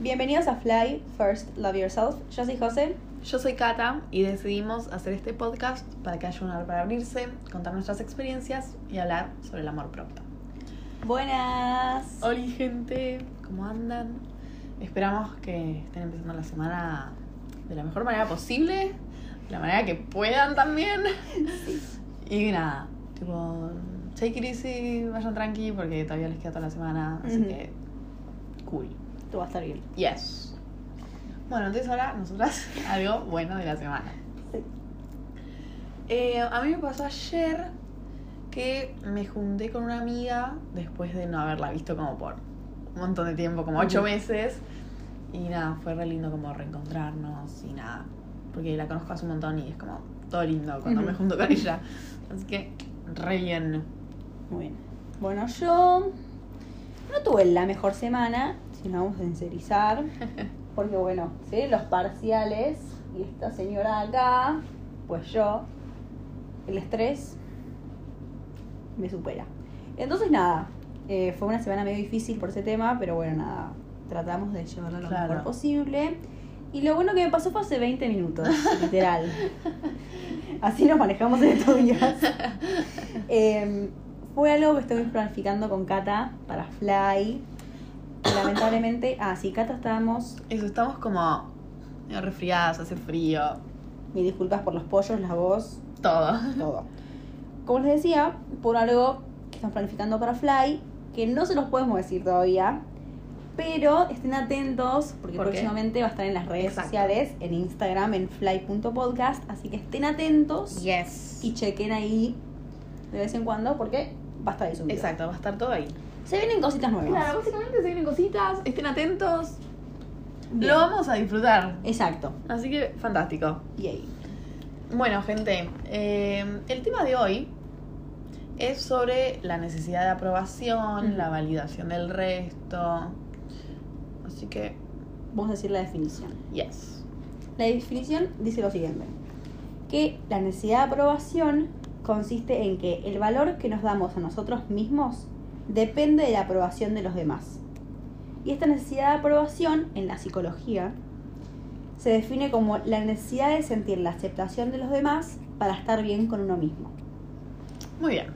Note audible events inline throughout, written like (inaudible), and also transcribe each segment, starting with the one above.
Bienvenidos a Fly First Love Yourself. Yo soy José. Yo soy Kata y decidimos hacer este podcast para que haya un lugar para abrirse, contar nuestras experiencias y hablar sobre el amor propio. Buenas. Hola gente, ¿cómo andan? Esperamos que estén empezando la semana de la mejor manera posible, de la manera que puedan también. Y nada, tipo, take it easy, vayan tranqui porque todavía les queda toda la semana, así que cool. Tú vas a estar bien. Yes. Bueno, entonces ahora nosotras (laughs) algo bueno de la semana. Sí. Eh, a mí me pasó ayer que me junté con una amiga después de no haberla visto como por un montón de tiempo, como ocho meses. Y nada, fue re lindo como reencontrarnos y nada. Porque la conozco hace un montón y es como todo lindo cuando me junto con ella. Así que re bien. Muy bien. Bueno, yo no tuve la mejor semana, nos vamos a sincerizar. (laughs) Porque bueno, ¿sí? los parciales y esta señora acá, pues yo, el estrés me supera. Entonces nada, eh, fue una semana medio difícil por ese tema, pero bueno, nada, tratamos de llevarlo lo Claro. mejor posible. Y lo bueno que me pasó fue hace 20 minutos, (laughs) literal. Así nos manejamos en estos días. (laughs) Eh, fue algo que estoy planificando con Cata para Fly. Lamentablemente, ah, sí, Cata estábamos. Eso, estamos como medio resfriadas, hace frío, Mis disculpas por los pollos, la voz, todo. todo. (laughs) Como les decía, por algo que estamos planificando para Fly, que no se los podemos decir todavía, pero estén atentos porque próximamente va a estar en las redes Exacto. sociales, en Instagram, en fly.podcast, así que estén atentos Yes. y chequen ahí de vez en cuando porque va a estar ahí subido. Exacto, va a estar todo ahí. Se vienen cositas nuevas. Claro, básicamente se vienen cositas, estén atentos. Bien. Lo vamos a disfrutar. Exacto. Así que fantástico. Yay. Bueno, gente, eh, el tema de hoy es sobre la necesidad de aprobación, Ujú. la validación del resto. Así que, Vamos a decir la definición. yes. La definición dice lo siguiente. Que la necesidad de aprobación consiste en que el valor que nos damos a nosotros mismos depende de la aprobación de los demás. Y esta necesidad de aprobación en la psicología se define como la necesidad de sentir la aceptación de los demás para estar bien con uno mismo. Muy bien.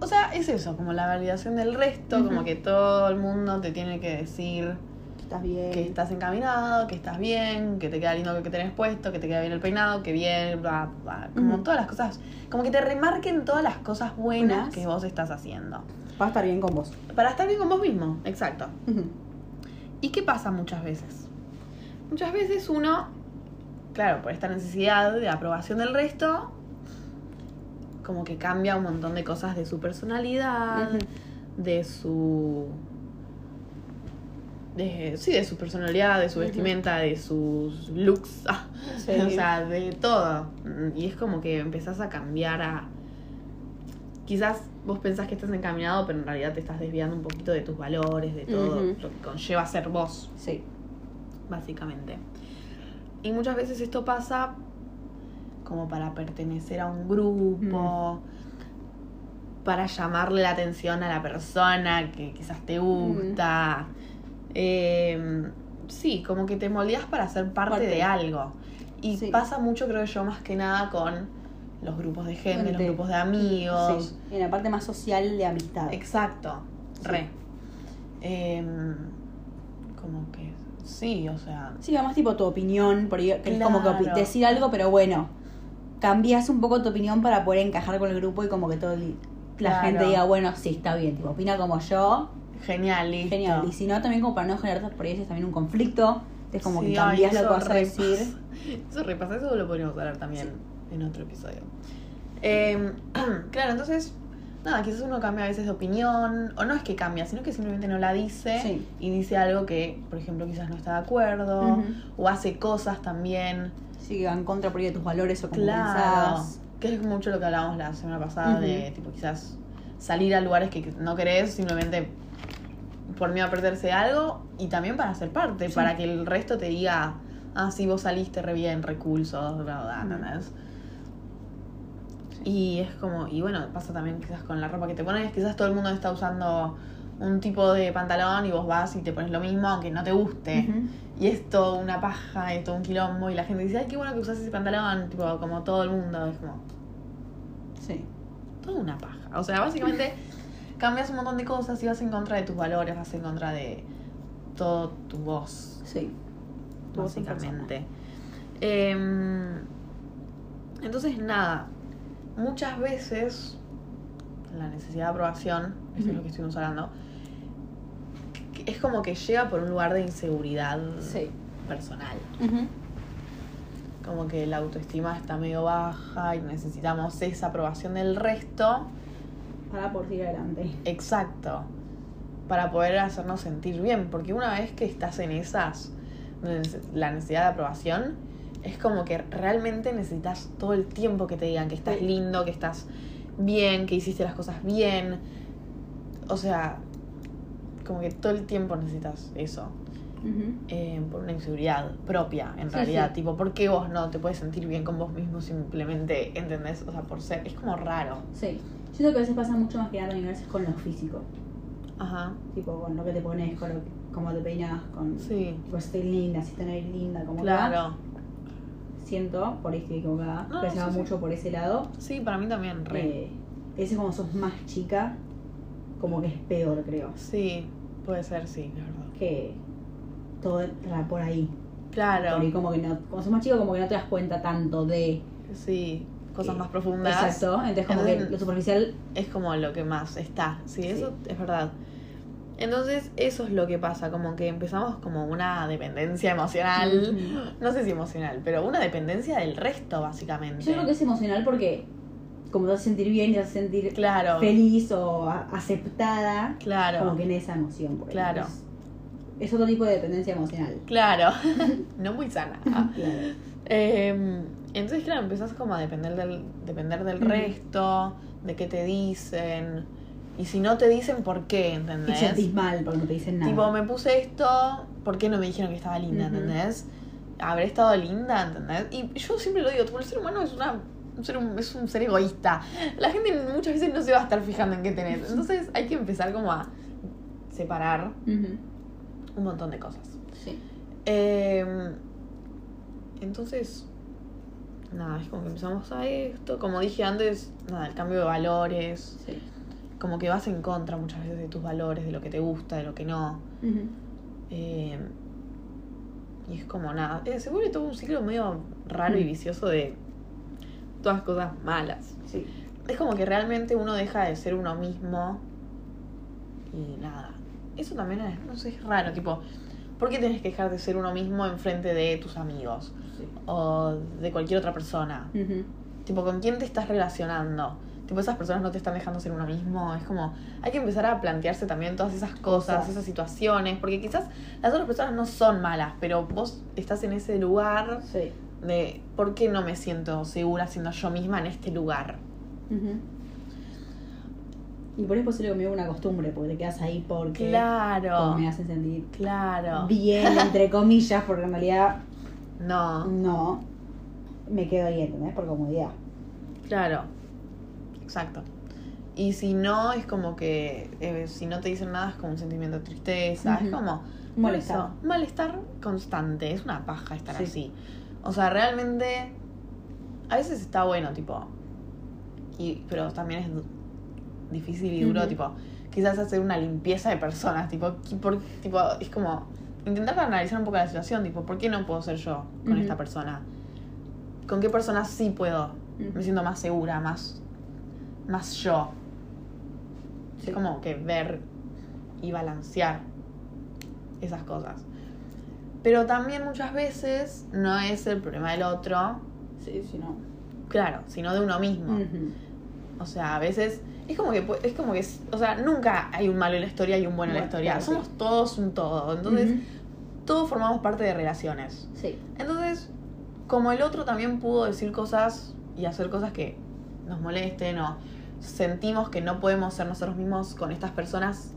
O sea, es eso, como la validación del resto, como que todo el mundo te tiene que decir ¿Estás bien? que estás encaminado, que estás bien, que te queda lindo lo que tenés puesto, que te queda bien el peinado, que bien, bla, bla. Como todas las cosas, como que te remarquen todas las cosas buenas Buenas. que vos estás haciendo. Va a estar bien con vos. Para estar bien con vos mismo, exacto. ¿Y qué pasa muchas veces? Muchas veces uno, claro, por esta necesidad de aprobación del resto, como que cambia un montón de cosas de su personalidad, de su... De, sí, de su personalidad, de su vestimenta, de sus looks, (laughs) Sí. o sea, de todo. Y es como que empezás a cambiar a... Quizás vos pensás que estás encaminado, pero en realidad te estás desviando un poquito de tus valores, de todo lo que conlleva ser vos, Sí. básicamente. Y muchas veces esto pasa como para pertenecer a un grupo, para llamarle la atención a la persona que quizás te gusta. Eh, sí, como que te moldeas para ser parte, Parte. de algo. Y Sí. pasa mucho, creo yo, más que nada con los grupos de gente, los grupos de amigos. Sí. En la parte más social de amistad. Exacto, Sí. re. Em, como que sí, o sea, Sí, además tipo tu opinión, porque que es como que decir algo, pero bueno, cambias un poco tu opinión para poder encajar con el grupo y como que todo el- la Claro. gente diga, bueno, sí, está bien, tipo, opina como yo, genial, listo. genial. Y si no, también como para no generar por ahí también un conflicto, es como Sí, que cambias lo que vas a decir. (laughs) Eso repasa, eso lo podríamos hablar también en otro episodio. Em, (clears throat) claro, entonces, nada, quizás uno cambia a veces de opinión, o no es que cambia, sino que simplemente no la dice Sí. y dice algo que, por ejemplo, quizás no está de acuerdo, o hace cosas también. Sí, en contra por ahí de tus valores o como Claro. Que es mucho lo que hablábamos la semana pasada de, tipo, quizás salir a lugares que no querés simplemente por miedo a perderse algo y también para ser parte, Sí. para que el resto te diga, ah, sí, vos saliste re bien, recursos, bla, bla, Mm. Y es como, y bueno, pasa también quizás con la ropa que te pones, quizás todo el mundo está usando un tipo de pantalón y vos vas y te pones lo mismo aunque no te guste. Y es todo una paja, es todo un quilombo y la gente dice, ay, qué bueno que usas ese pantalón, tipo, como todo el mundo, es como, Sí. toda una paja. O sea, básicamente (laughs) cambias un montón de cosas y vas en contra de tus valores, vas en contra de todo tu voz, Sí. Tu voz en básicamente. Em, entonces, nada, muchas veces la necesidad de aprobación, esto es lo que estuvimos hablando, es como que llega por un lugar de inseguridad Sí. personal. Como que la autoestima está medio baja y necesitamos esa aprobación del resto. Para por seguir adelante. Exacto. Para poder hacernos sentir bien. Porque una vez que estás en esas, la necesidad de aprobación, es como que realmente necesitas todo el tiempo que te digan que estás lindo, que estás bien, que hiciste las cosas bien. O sea, como que todo el tiempo necesitas eso. Eh, por una inseguridad propia, en Sí, realidad. sí. Tipo, ¿por qué vos no te puedes sentir bien con vos mismo simplemente, ¿entendés? O sea, por ser. Es como raro. Sí. Siento que a veces pasa mucho más que nada con lo físico. Ajá. Tipo, con lo que te pones, con lo que, cómo te peinas, con. Sí. Tipo, si estoy linda, si estoy linda, como que Claro. Siento, por ahí estoy equivocada, No, que se va sí, sí. mucho por ese lado. Sí, para mí también, re. Eh, ese como sos más chica, como que es peor, creo. Sí, puede ser, sí, la verdad. Que todo entra por ahí. Claro. Por ahí como que no, como sos más chico, como que no te das cuenta tanto de. Sí, cosas que- más profundas. Exacto. Entonces como que lo superficial. Es como lo que más está. Sí, Sí. eso es verdad. Entonces, eso es lo que pasa, como que empezamos como una dependencia emocional. No sé si emocional, pero una dependencia del resto, básicamente. Yo creo que es emocional porque como te hace sentir bien, te hace sentir Claro. feliz o aceptada, Claro. como que en esa emoción. por ahí. Claro. Es, es otro tipo de dependencia emocional. Claro, (laughs) no muy sana. Claro. Eh, entonces, claro, empezás como a depender del, depender del resto, de qué te dicen. Y si no te dicen, ¿por qué? Y te ¿Entendés? sentís mal porque no te dicen nada. Tipo, me puse esto, ¿por qué no me dijeron que estaba linda? Ujú. ¿Entendés? Habré estado linda, ¿entendés? Y yo siempre lo digo, tipo, el ser humano es una... un ser, es un ser egoísta. La gente muchas veces no se va a estar fijando en qué tenés. Entonces hay que empezar como a separar un montón de cosas. Sí. Eh, entonces, nada, es como que empezamos a esto. Como dije antes, nada, el cambio de valores. Sí. Como que vas en contra muchas veces de tus valores, de lo que te gusta, de lo que no. Eh, y es como nada, eh, se vuelve todo un ciclo medio raro y vicioso de todas cosas malas. Sí. Es como que realmente uno deja de ser uno mismo y nada. Eso también es, no sé, es raro, tipo, ¿por qué tenés que dejar de ser uno mismo enfrente de tus amigos Sí. o de cualquier otra persona? Ujú. Tipo, ¿con quién te estás relacionando? Tipo, esas personas no te están dejando ser uno mismo. Es como, hay que empezar a plantearse también todas esas cosas, Cosas. esas situaciones, porque quizás las otras personas no son malas, pero vos estás en ese lugar Sí. de, ¿por qué no me siento segura siendo yo misma en este lugar? Ujú. Y por eso es posible conmigo una costumbre, porque te quedas ahí porque Claro, me hacen sentir claro. bien, (laughs) entre comillas, porque en realidad No, no. Me quedo ahí, ¿entendés? Por comodidad. claro. Exacto. Y si no, es como que, eh, si no te dicen nada, es como un sentimiento de tristeza, es como... Molestar. Eso, malestar constante, es una paja estar Sí. así. O sea, realmente a veces está bueno, tipo, y, pero también es difícil y duro, tipo, quizás hacer una limpieza de personas, tipo, por- tipo, es como intentar analizar un poco la situación, tipo, ¿por qué no puedo ser yo con esta persona? ¿Con qué persona sí puedo? Me siento más segura, más, más yo. Sí. Es como que ver y balancear esas cosas. Pero también muchas veces no es el problema del otro, Sí, sí, no. claro, sino de uno mismo. O sea, a veces es como que es como que o sea, nunca hay un malo en la historia y un bueno en la historia. claro, Somos sí. todos un todo. Entonces, todos formamos parte de relaciones. Sí. Entonces, como el otro también pudo decir cosas y hacer cosas que nos molesten o sentimos que no podemos ser nosotros mismos con estas personas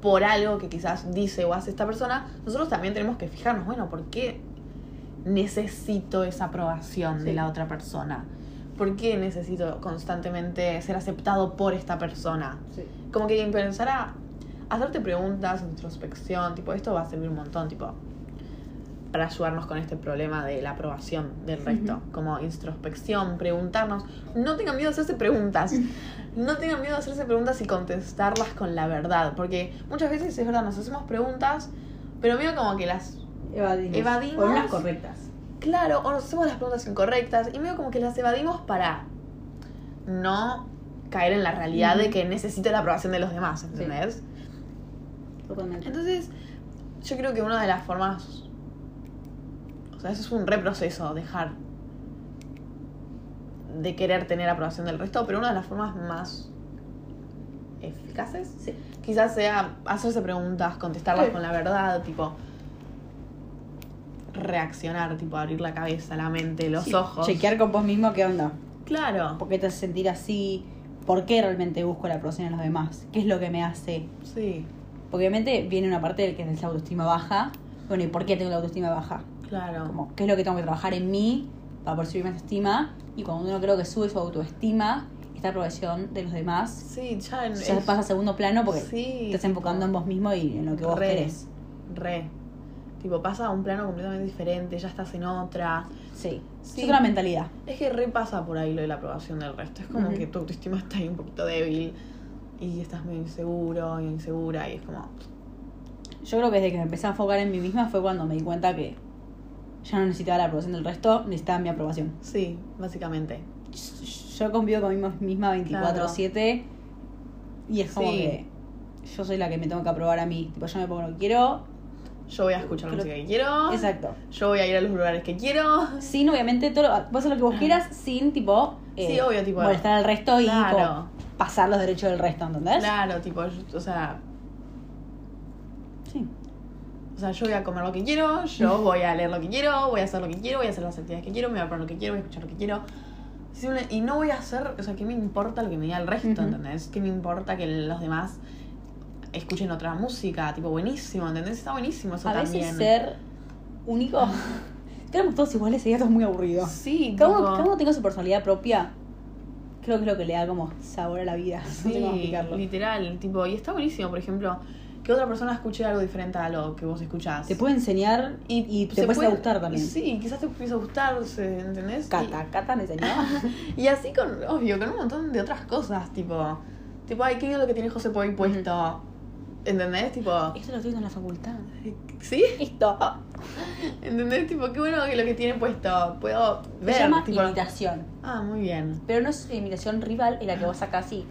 por algo que quizás dice o hace esta persona, nosotros también tenemos que fijarnos, bueno, ¿por qué necesito esa aprobación de la otra persona? ¿Por qué necesito constantemente ser aceptado por esta persona? Sí. Como que empezar a, hacerte preguntas, introspección, tipo, esto va a servir un montón, tipo, para ayudarnos con este problema de la aprobación del resto. Como introspección, preguntarnos. No tengan miedo de hacerse preguntas. No tengan miedo de hacerse preguntas y contestarlas con la verdad. Porque muchas veces es verdad, nos hacemos preguntas, pero medio como que las. Evadimos. Evadimos. O unas correctas. Claro, o nos hacemos las preguntas incorrectas y medio como que las evadimos para no caer en la realidad de que necesito la aprobación de los demás. Entonces, yo creo que una de las formas. O sea, eso es un reproceso, dejar de querer tener aprobación del resto, pero una de las formas más eficaces Sí. quizás sea hacerse preguntas, contestarlas Sí. con la verdad, tipo reaccionar, tipo abrir la cabeza, la mente, los Sí, ojos. Chequear con vos mismo qué onda. Claro. ¿Por qué te hace sentir así? ¿Por qué realmente busco la aprobación en los demás? ¿Qué es lo que me hace? Sí, Porque obviamente viene una parte del que es la autoestima baja. Bueno, ¿y por qué tengo la autoestima baja? Claro. Como, ¿qué es lo que tengo que trabajar en mí para poder subir mi autoestima? Y cuando uno creo que sube su autoestima, esta aprobación de los demás Sí, ya en ya es- pasa a segundo plano porque Sí, estás enfocando en vos mismo y en lo que vos Re. querés. Re. Tipo, pasa a un plano completamente diferente, ya estás en otra. Sí. Sí. Es una mentalidad. Es que re pasa por ahí lo de la aprobación del resto. Es como que tu autoestima está ahí un poquito débil y estás medio inseguro y insegura y es como. Yo creo que desde que me empecé a enfocar en mí misma fue cuando me di cuenta que ya no necesitaba la aprobación del resto, necesitaba mi aprobación. Sí, básicamente. Yo convivo conmigo misma 24-7 y es como Sí. que yo soy la que me tengo que aprobar a mí. Tipo, yo me pongo lo que quiero. Yo voy a escuchar la música que quiero. Exacto. Yo voy a ir a los lugares que quiero. Sin, obviamente, todo lo, vos lo que vos quieras sin, tipo, eh, Sí, obvio, tipo, molestar al resto y claro. como, pasar los derechos del resto, ¿entendés? Claro, tipo, yo- o sea, Sí. O sea, yo voy a comer lo que quiero, yo voy a leer lo que quiero, voy a hacer lo que quiero, voy a hacer las actividades que quiero, me voy a poner lo que quiero, voy a escuchar lo que quiero. Sí, Y no voy a hacer, o sea, ¿qué me importa lo que me diga el resto, Ujú. ¿entendés? ¿Qué me importa que los demás escuchen otra música? Tipo, buenísimo, ¿entendés? Está buenísimo eso A veces también. ser único. (laughs) Éramos todos iguales, sería todo muy aburrido. Sí, Cada uno, cada uno tenga su personalidad propia. Creo que es lo que le da como sabor a la vida. (laughs) no sé cómo Sí, explicarlo. literal, tipo, y está buenísimo, por ejemplo, que otra persona escuche algo diferente a lo que vos escuchás. Te puede enseñar y, te se puede, gustar también. Sí, quizás te empieza a gustar, ¿entendés? Cata, Cata me enseñó. Y, (laughs) y así con, obvio, con un montón de otras cosas, tipo, tipo, ay, qué bien lo que tiene José Poy puesto. ¿Entendés? Tipo, Esto lo estoy viendo en la facultad. ¿sí? Esto. (laughs) ¿Entendés? Tipo, qué bueno que lo que tiene puesto. Puedo ver. Se llama tipo, imitación. Ah, muy bien. Pero no es imitación rival en la que vos sacás y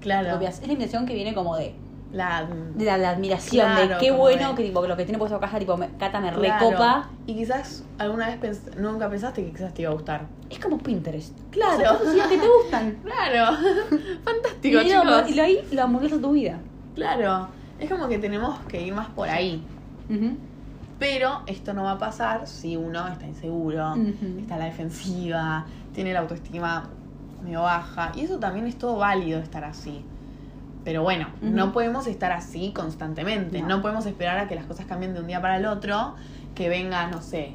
Claro. copias. Es la imitación que viene como de, La, la, la admiración, Claro, de qué bueno de- que tipo lo que tiene puesto acá, tipo, me- Cata me claro. recopa. Y quizás alguna vez pens- nunca pensaste que quizás te iba a gustar. Es como Pinterest. Claro. Cosas que te gustan. (laughs) Claro. (laughs) Y, Fantástico, lo- chicos. y lo- ahí lo tu vida. Claro. Es como que tenemos que ir más por ahí. Pero esto no va a pasar si uno está inseguro, está a la defensiva, tiene la autoestima medio baja. Y eso también es todo válido estar así. Pero bueno, no podemos estar así constantemente. No. No. podemos esperar a que las cosas cambien de un día para el otro. Que venga, no sé,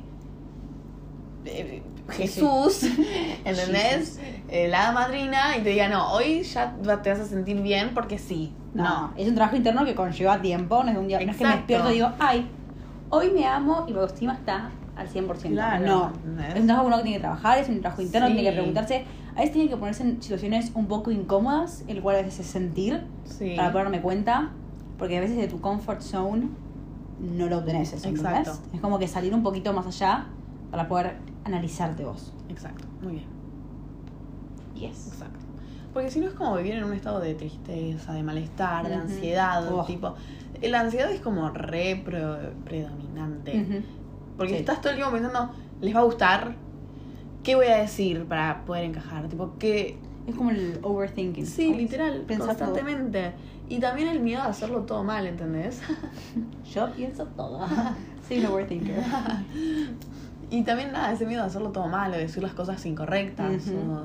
eh, Jesús, (laughs) ¿entendés? Eh, la madrina y te diga, no, hoy ya te vas a sentir bien porque sí. No, No. es un trabajo interno que conlleva tiempo, no es, de un día, no es que me despierto y digo, ay, hoy me amo y mi autoestima está al 100%. Claro, no, ¿entendés? es un trabajo que uno tiene que trabajar, es un trabajo interno, Sí. tiene que preguntarse, a veces tiene que ponerse en situaciones un poco incómodas, el cual a veces es sentir, Sí. para poder darme cuenta, porque a veces de tu comfort zone no lo obtenés eso, ¿entendés? Exacto. Es como que salir un poquito más allá para poder analizarte vos. Exacto, muy bien. Yes. Exacto. Porque si no es como vivir en un estado de tristeza, de malestar, de ansiedad, Oh. tipo. La ansiedad es como re predominante. Porque Sí. estás todo el tiempo pensando, ¿les va a gustar? ¿Qué voy a decir para poder encajar? Tipo, ¿qué? Es como el overthinking. Sí, literal, Pensar todo. constantemente. Y también el miedo a hacerlo todo mal, ¿entendés? (laughs) Yo pienso todo. (laughs) Soy un overthinker. (laughs) y también nada, ese miedo a hacerlo todo mal, o decir las cosas incorrectas. Ujú. o,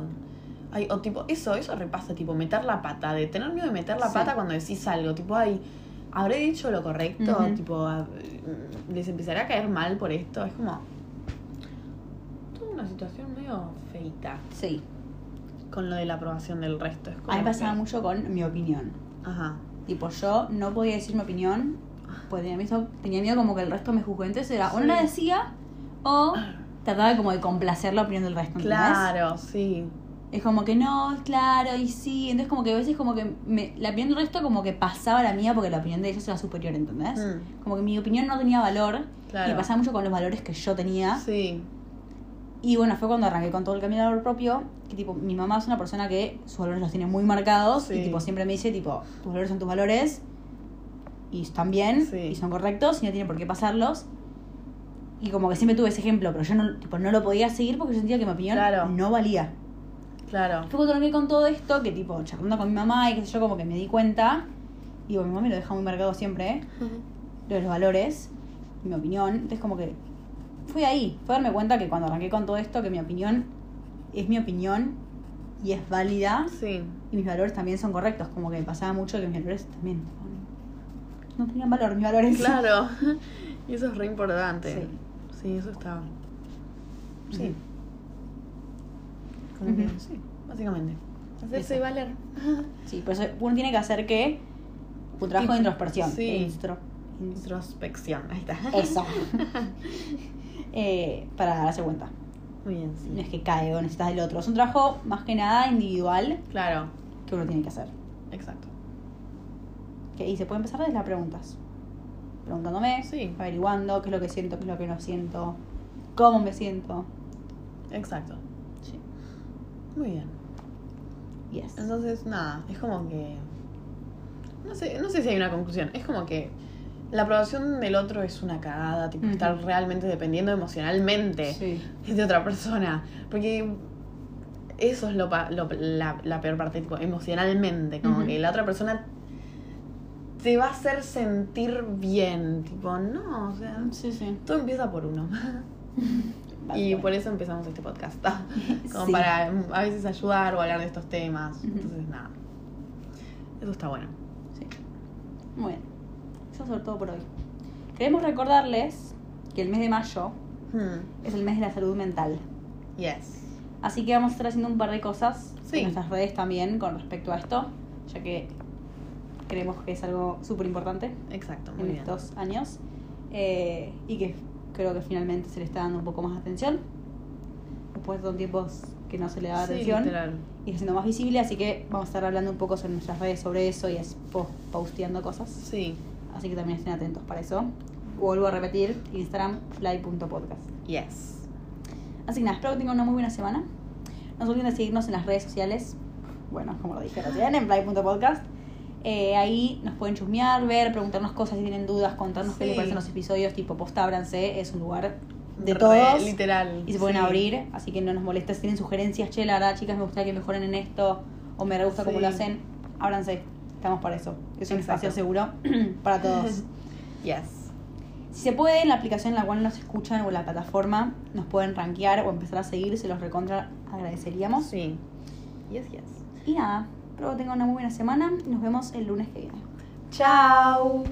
ay, o tipo, eso, eso repasa, tipo, meter la pata, de tener miedo de meter la Sí. pata cuando decís algo, tipo, ay, ¿habré dicho lo correcto? Ujú. Tipo, a- ¿les empezará a caer mal por esto? Es como toda una situación medio feita Sí. Con lo de la aprobación del resto. Es como A mí pasaba que- mucho con mi opinión. Ajá. Tipo, yo no podía decir mi opinión, porque tenía miedo, tenía miedo como que el resto me juzgue. Entonces era, o no la decía, o trataba como de complacer la opinión del resto. ¿entendés? Claro, sí. Es como que no, claro, y sí. Entonces como que a veces como que me- la opinión del resto como que pasaba la mía porque la opinión de ellos era superior, ¿entendés? Mm. Como que mi opinión no tenía valor. Claro. Y pasaba mucho con los valores que yo tenía. Sí. Y bueno, fue cuando arranqué con todo el camino del valor propio, que tipo, mi mamá es una persona que sus valores los tiene muy marcados Sí. y tipo siempre me dice, tipo, tus valores son tus valores y están bien Sí. y son correctos y no tiene por qué pasarlos. Y como que siempre tuve ese ejemplo, pero yo no, tipo, no lo podía seguir porque yo sentía que mi opinión Claro. no valía. Claro. Fue cuando arranqué con todo esto, que tipo, charlando con mi mamá y qué sé yo, como que me di cuenta, y bueno, mi mamá me lo deja muy marcado siempre, ¿eh? lo de los valores, mi opinión. Entonces como que fui ahí, fue darme cuenta que cuando arranqué con todo esto, que mi opinión es mi opinión y es válida Sí. y mis valores también son correctos. Como que me pasaba mucho que mis valores también no tenían valor, mis valores. Claro. (laughs) Y eso es re importante. Sí. Sí, eso está. Sí. Como que, sí, básicamente. Hacerse Eso. valer. (laughs) Sí, por eso uno tiene que hacer que un trabajo de introspección. sí. Instro- Introspección. Ahí está. eso. (laughs) Eh, para darse cuenta. Muy bien, No sí. es que cae o necesitas del otro. Es un trabajo más que nada individual Claro. que uno tiene que hacer. Exacto. Que- y se puede empezar desde las preguntas. Preguntándome, Sí. averiguando qué es lo que siento, qué es lo que no siento, cómo me siento. Exacto. Sí. Muy bien. Yes. Entonces, nada, es como que. No sé, no sé si hay una conclusión. Es como que la aprobación del otro es una cagada, tipo, estar realmente dependiendo emocionalmente Sí. de otra persona. Porque eso es lo, lo- la, la peor parte, tipo, emocionalmente. Como que la otra persona te va a hacer sentir bien. Tipo, no, o sea, Sí, sí. todo empieza por uno. (laughs) Y por eso empezamos este podcast. (laughs) Como Sí. para mm, a veces ayudar o hablar de estos temas. Entonces, nada. Eso está bueno. Sí. Muy sobre todo por hoy. Queremos recordarles que el mes de mayo Hmm. es el mes de la salud mental. Yes. Así que vamos a estar haciendo un par de cosas Sí. en nuestras redes también con respecto a esto, ya que creemos que es algo súper importante Exacto, muy en bien. estos años eh, y que creo que finalmente se le está dando un poco más de atención. Después son tiempos que no se le da Sí, atención literal. y siendo más visible, así que vamos a estar hablando un poco sobre nuestras redes sobre eso y es po- posteando cosas. Sí. Así que también estén atentos para eso. Vuelvo a repetir, Instagram, fly.podcast. Yes. Así que nada, espero que tengan una muy buena semana. No se olviden de seguirnos en las redes sociales. Bueno, como lo dije recién, en fly.podcast. Eh, ahí nos pueden chusmear, ver, preguntarnos cosas si tienen dudas, contarnos qué les parecen los episodios, tipo postábranse, es un lugar de Re- todos. Literal. Y se pueden sí. abrir, así que no nos molestes si tienen sugerencias, che, la verdad, chicas, me gustaría que mejoren en esto, o me re gusta cómo Sí. lo hacen, ábranse, estamos para eso. Es un Exacto. espacio seguro (clears throat) para todos. (laughs) Yes. Si se puede, en la aplicación en la cual nos escuchan o en la plataforma, nos pueden rankear o empezar a seguir, se los recontra agradeceríamos. Sí. Yes, yes. Y nada, espero que tengan una muy buena semana y nos vemos el lunes que viene. Chao.